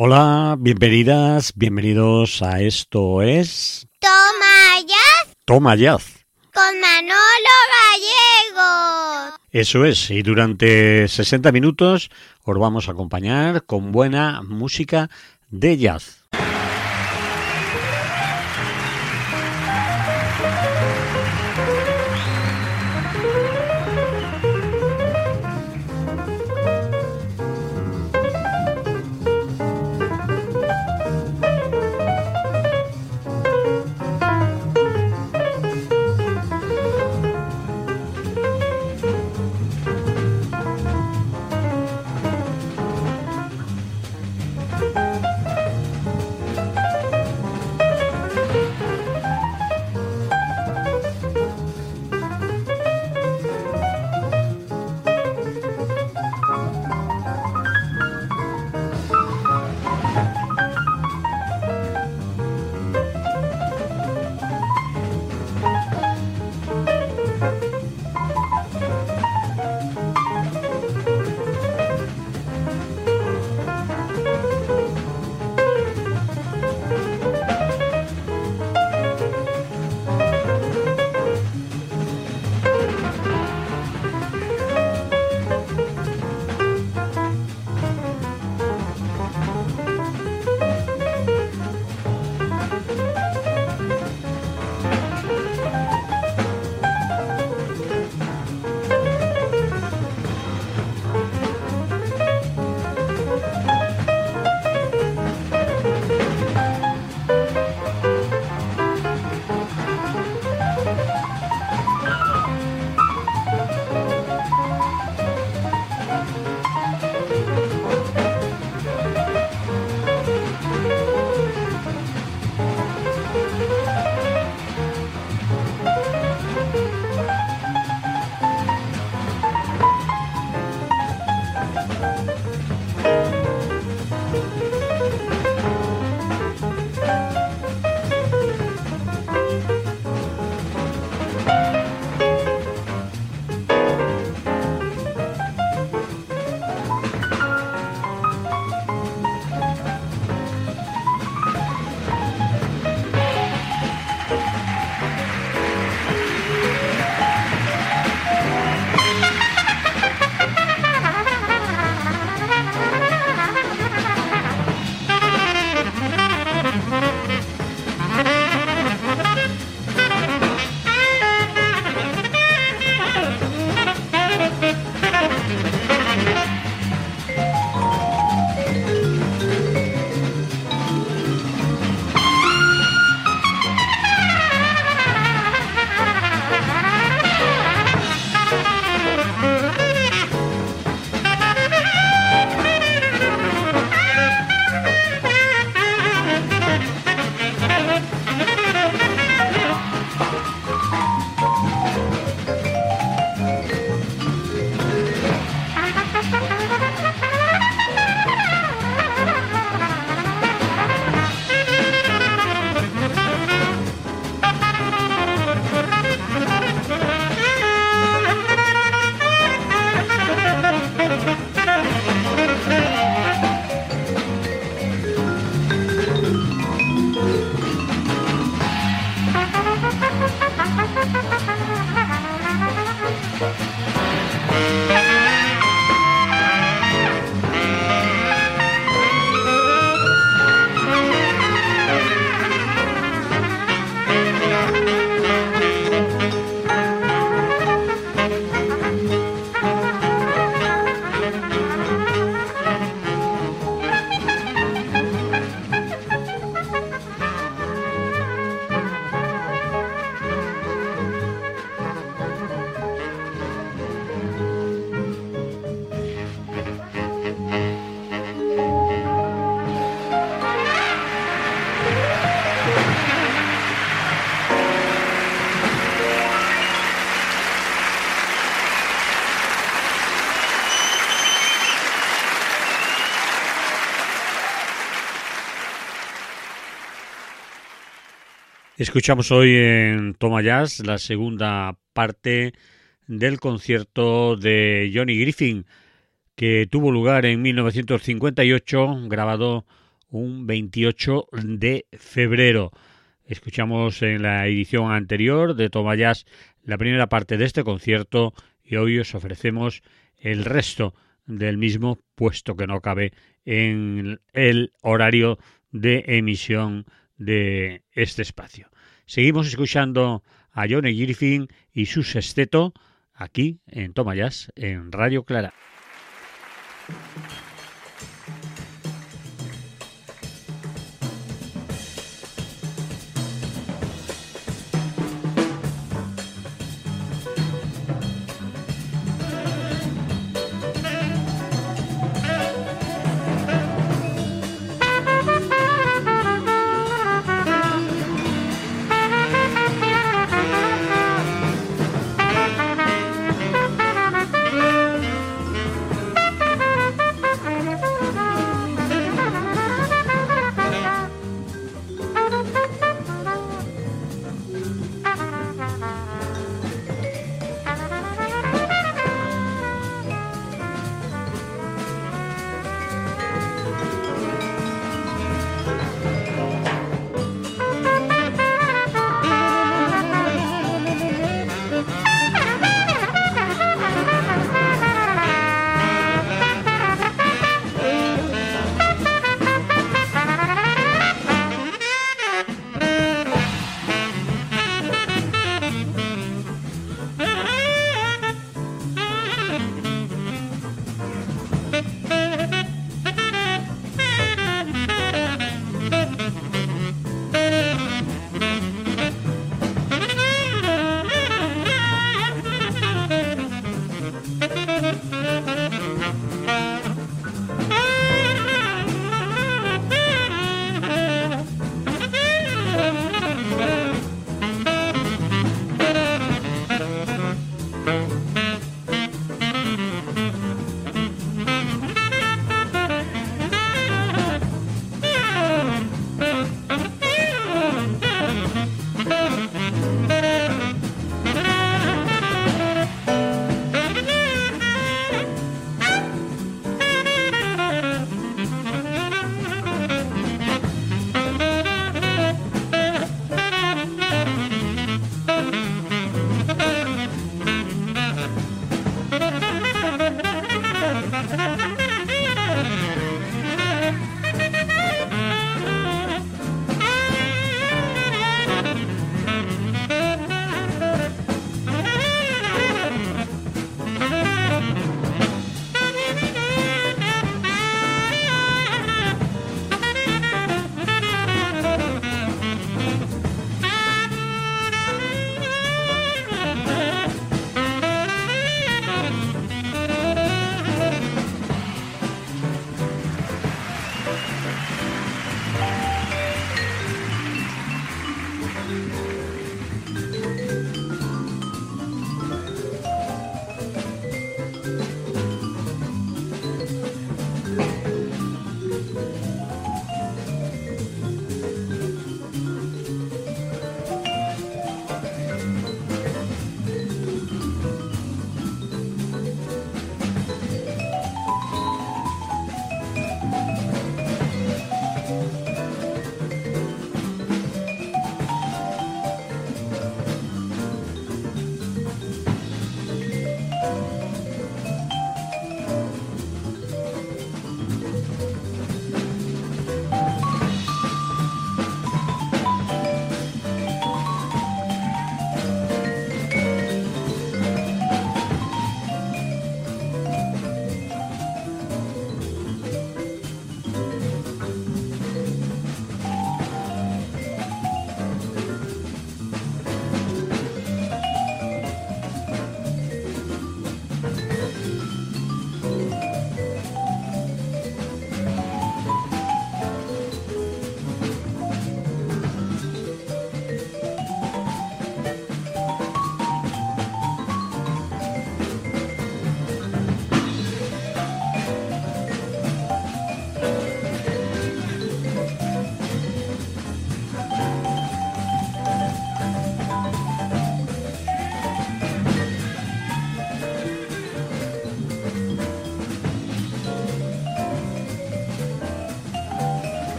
Hola, bienvenidas, bienvenidos a esto es... Toma Jazz. Toma Jazz. Con Manolo Gallego. Eso es, y durante 60 minutos os vamos a acompañar con buena música de jazz. Escuchamos hoy en Toma Jazz la segunda parte del concierto de Johnny Griffin que tuvo lugar en 1958, grabado un 28 de febrero. Escuchamos en la edición anterior de Tomayas la primera parte de este concierto y hoy os ofrecemos el resto del mismo, puesto que no cabe en el horario de emisión de este espacio. Seguimos escuchando a Johnny Griffin y su sexteto aquí en Tomayas, en Radio Clara.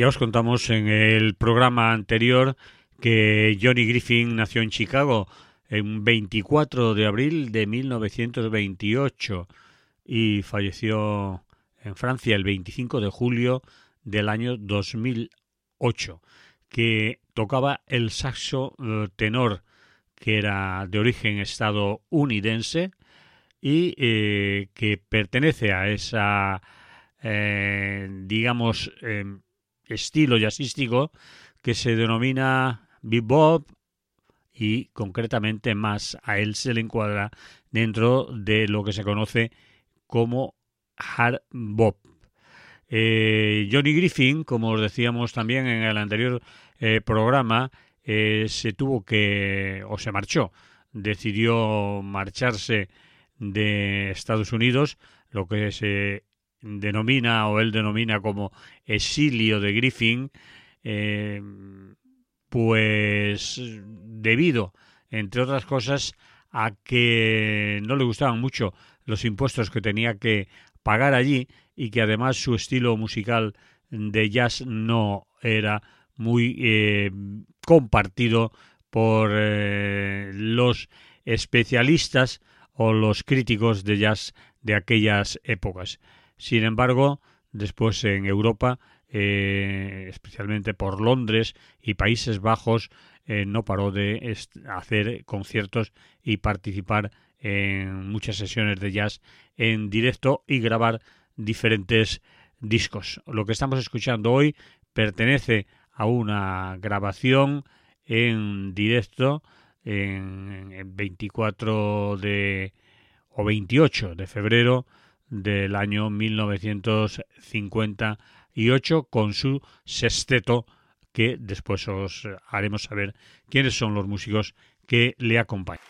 Ya os contamos en el programa anterior que Johnny Griffin nació en Chicago en 24 de abril de 1928 y falleció en Francia el 25 de julio del año 2008, que tocaba el saxo eh, tenor, que era de origen estadounidense y eh, que pertenece a esa, eh, digamos, em, estilo jazzístico que se denomina bebop y concretamente más a él se le encuadra dentro de lo que se conoce como hard bop. Eh, Johnny Griffin, como os decíamos también en el anterior eh, programa, eh, se tuvo que o se marchó, decidió marcharse de Estados Unidos, lo que se denomina o él denomina como exilio de Griffin, eh, pues debido, entre otras cosas, a que no le gustaban mucho los impuestos que tenía que pagar allí y que además su estilo musical de jazz no era muy eh, compartido por eh, los especialistas o los críticos de jazz de aquellas épocas. Sin embargo, después en Europa, eh, especialmente por Londres y Países Bajos, eh, no paró de hacer conciertos y participar en muchas sesiones de jazz en directo y grabar diferentes discos. Lo que estamos escuchando hoy pertenece a una grabación en directo en, en 24 de o 28 de febrero del año 1958 con su sexteto que después os haremos saber quiénes son los músicos que le acompañan.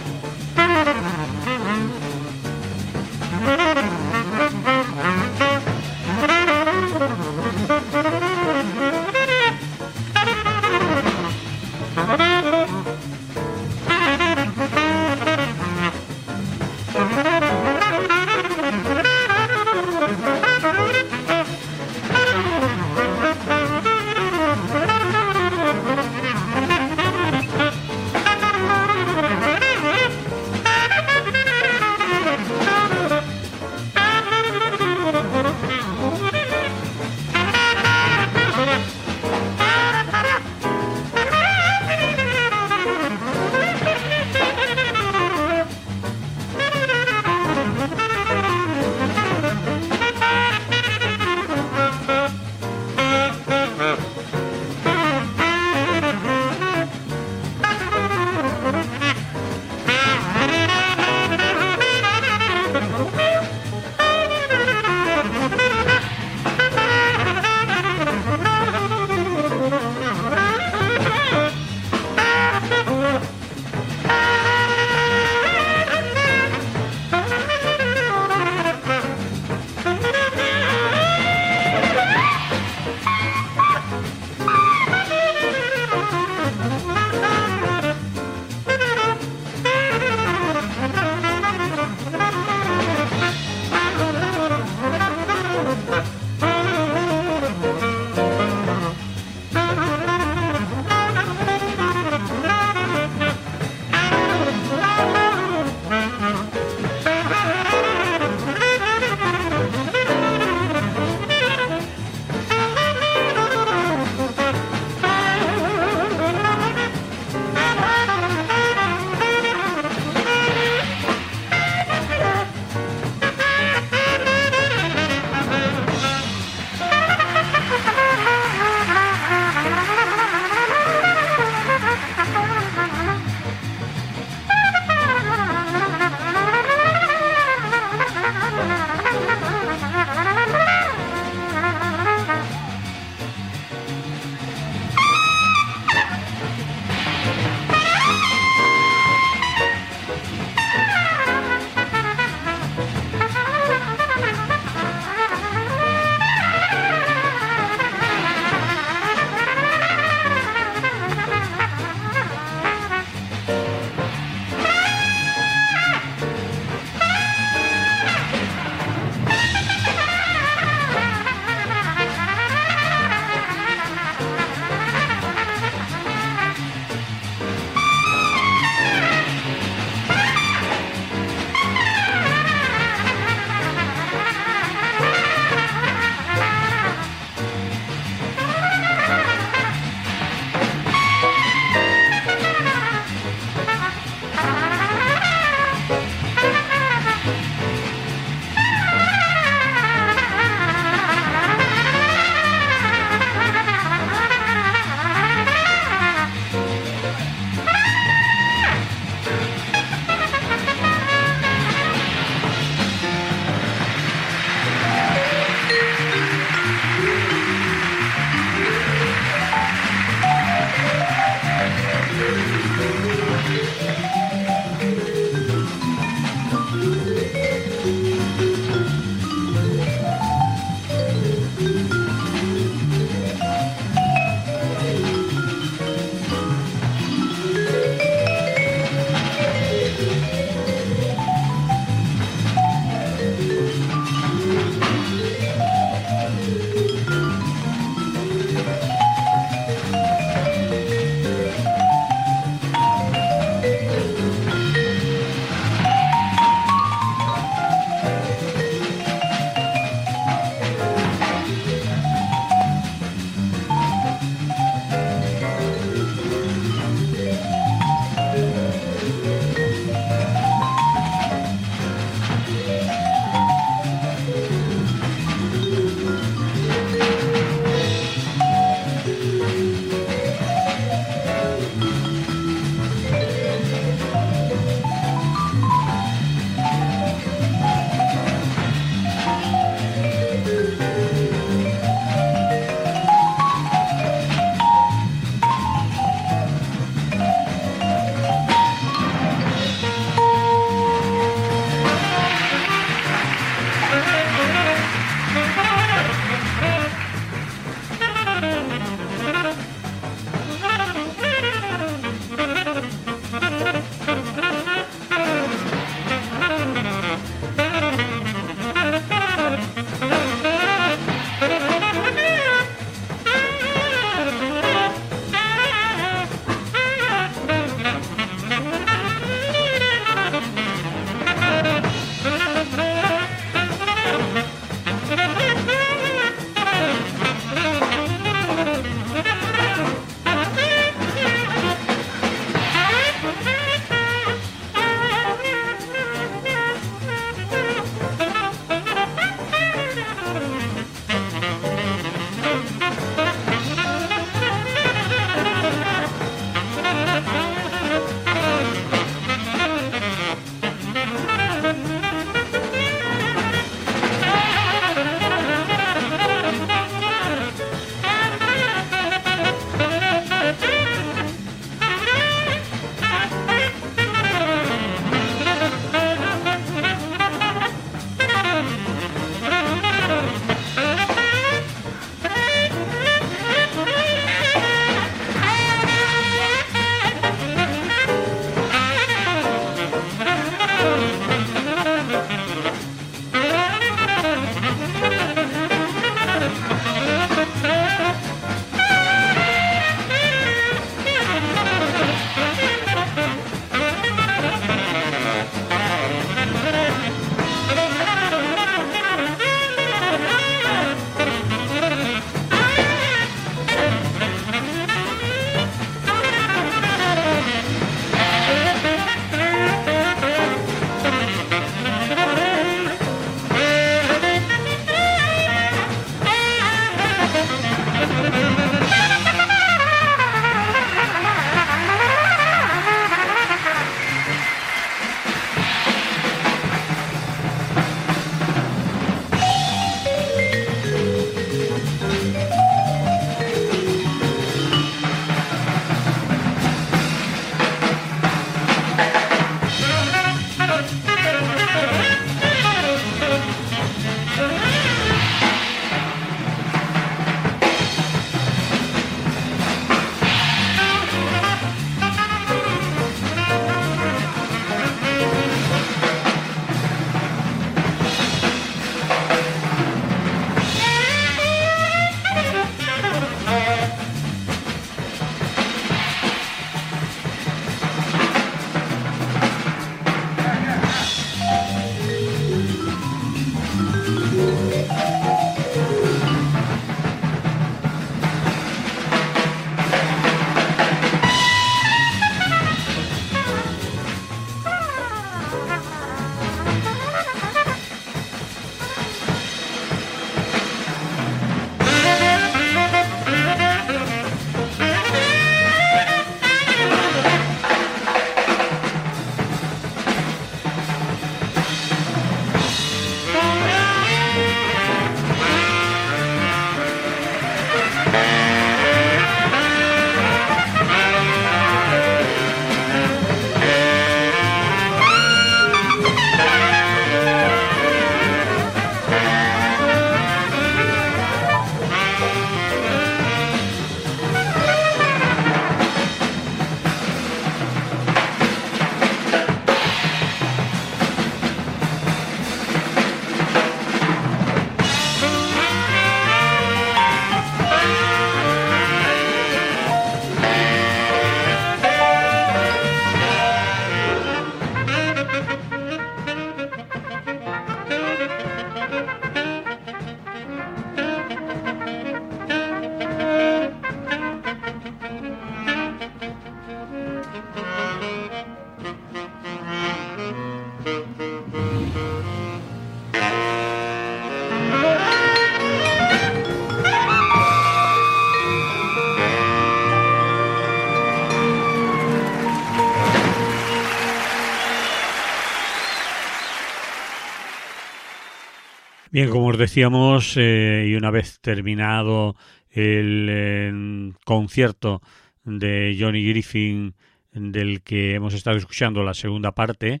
Bien, como os decíamos, eh, y una vez terminado el concierto de Johnny Griffin del que hemos estado escuchando la segunda parte,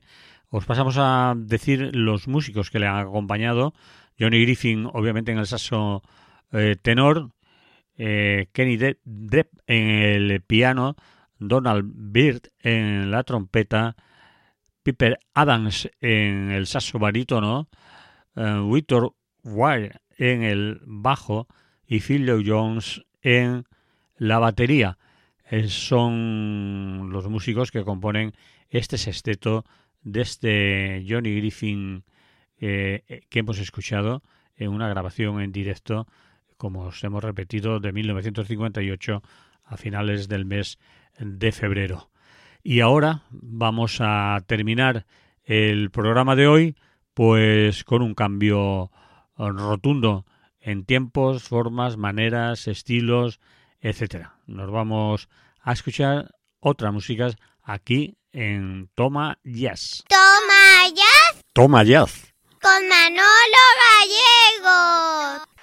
os pasamos a decir los músicos que le han acompañado. Johnny Griffin, obviamente, en el saxo eh, tenor, eh, Kenny Depp en el piano, Donald Byrd en la trompeta, Piper Adams en el saxo barítono, uh, Victor Wire en el bajo y Phil Jones en la batería. Eh, son los músicos que componen este sexteto de Johnny Griffin eh, que hemos escuchado en una grabación en directo, como os hemos repetido, de 1958 a finales del mes de febrero. Y ahora vamos a terminar el programa de hoy pues con un cambio rotundo en tiempos, formas, maneras, estilos, etcétera. Nos vamos a escuchar otras músicas aquí en Toma Jazz. Toma Jazz. Toma Jazz. Con Manolo Gallego.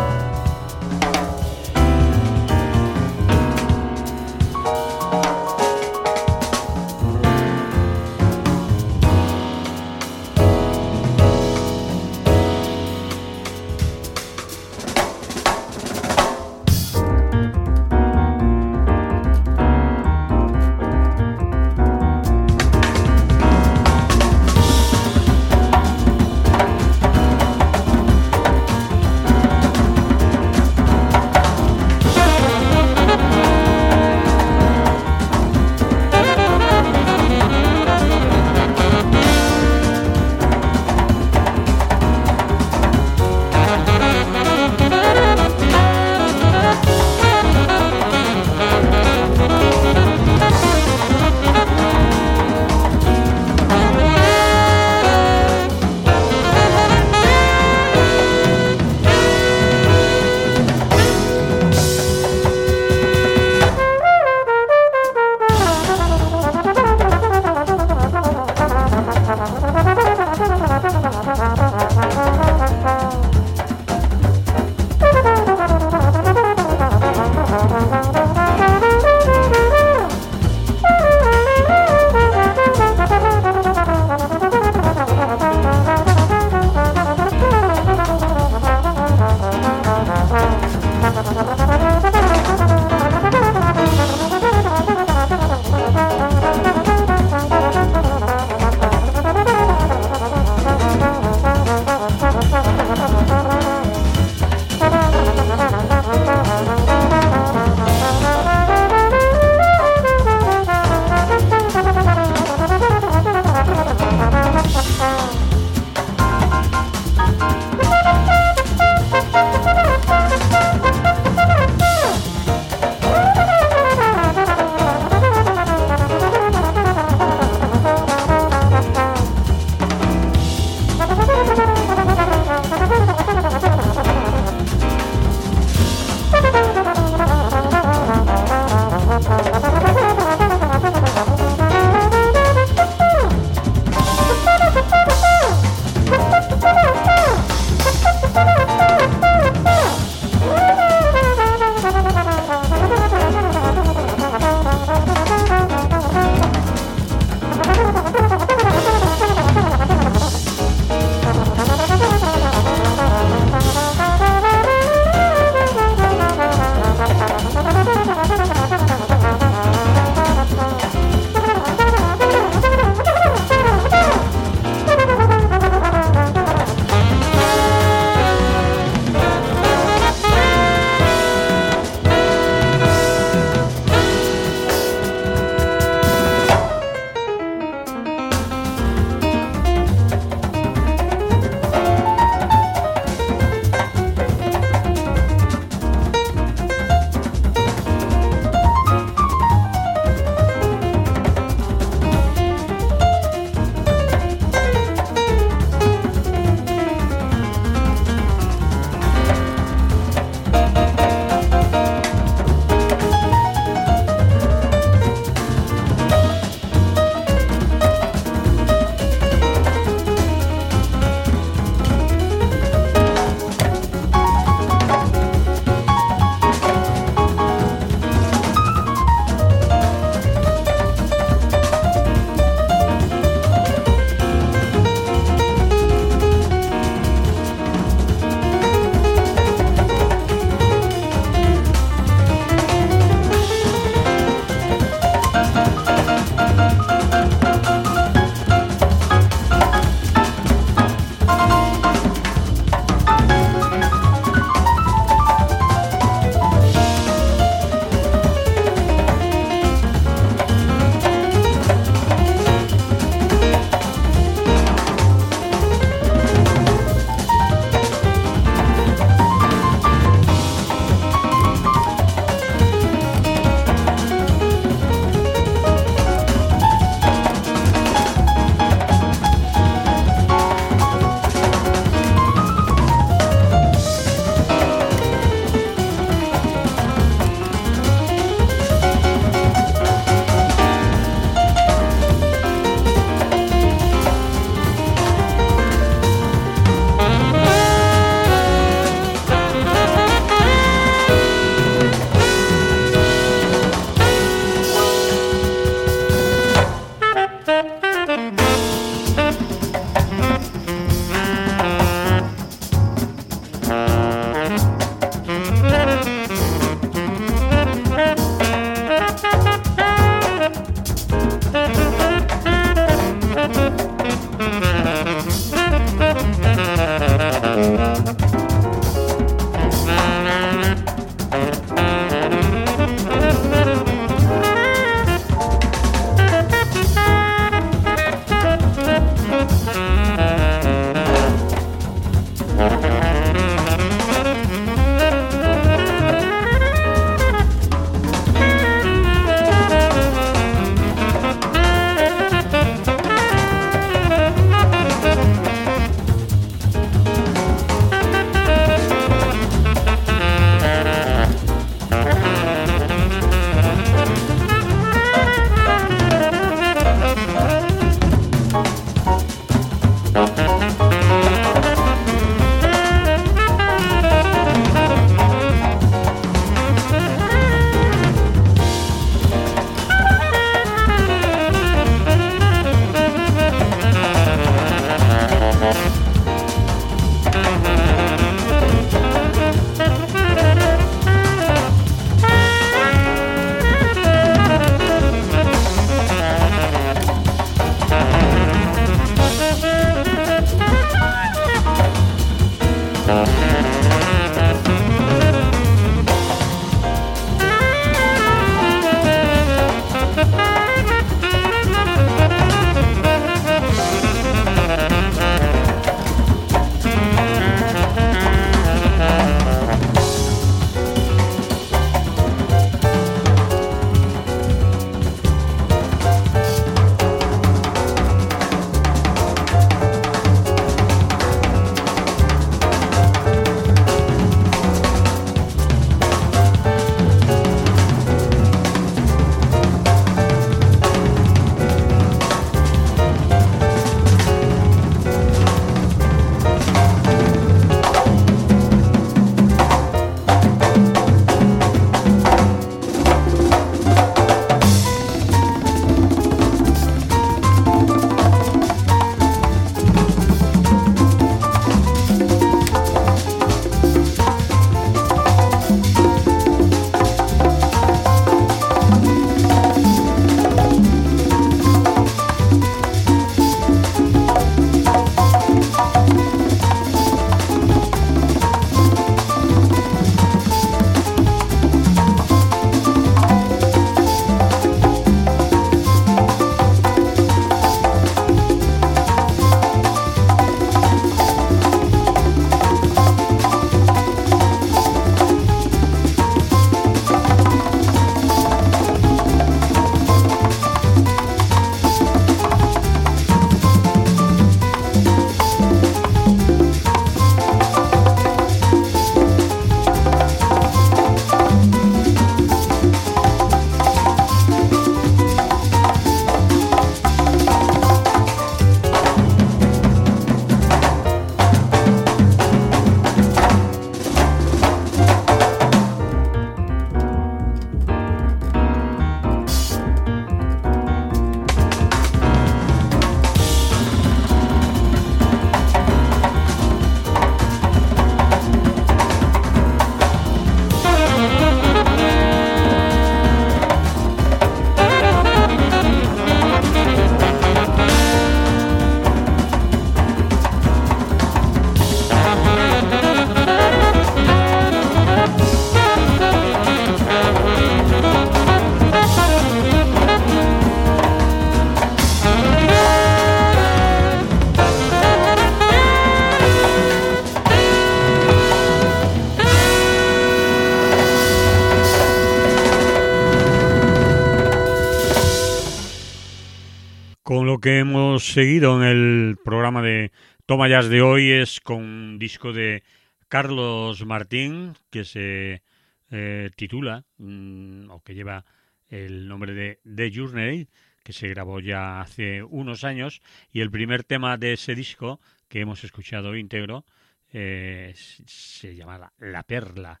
Que hemos seguido en el programa de Toma de hoy es con un disco de Carlos Martín que se eh, titula mm, o que lleva el nombre de The Journey que se grabó ya hace unos años y el primer tema de ese disco que hemos escuchado íntegro eh, se llama La Perla.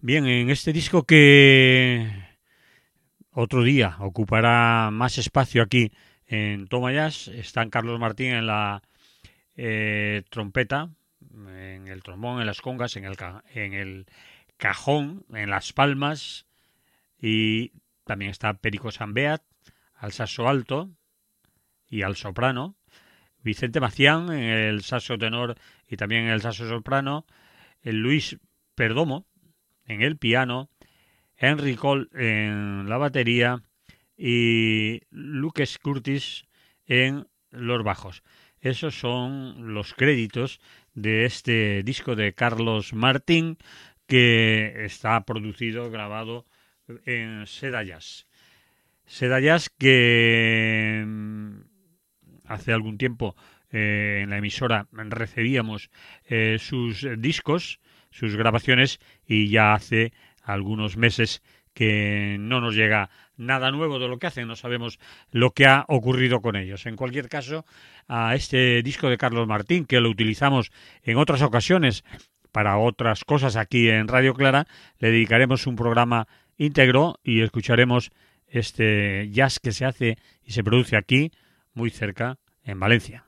Bien, en este disco que otro día ocupará más espacio aquí en Toma Jazz. Están Carlos Martín en la eh, trompeta, en el trombón, en las congas, en el, en el cajón, en las palmas. Y también está Perico Sambeat al saxo alto y al soprano. Vicente Macián en el saxo tenor y también en el saxo soprano. El Luis Perdomo en el piano. Henry Cole en la batería y Lucas Curtis en los bajos. Esos son los créditos de este disco de Carlos Martín que está producido, grabado en Seda Jazz. Seda Jazz que mm, hace algún tiempo eh, en la emisora recibíamos eh, sus discos, sus grabaciones y ya hace algunos meses que no nos llega nada nuevo de lo que hacen, no sabemos lo que ha ocurrido con ellos. En cualquier caso, a este disco de Carlos Martín, que lo utilizamos en otras ocasiones para otras cosas aquí en Radio Clara, le dedicaremos un programa íntegro y escucharemos este jazz que se hace y se produce aquí, muy cerca, en Valencia.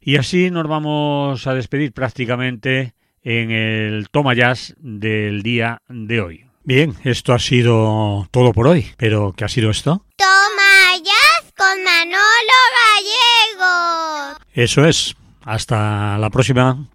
Y así nos vamos a despedir prácticamente en el Toma Jazz del día de hoy. Bien, esto ha sido todo por hoy. ¿Pero qué ha sido esto? Toma jazz con Manolo Gallego. Eso es. Hasta la próxima.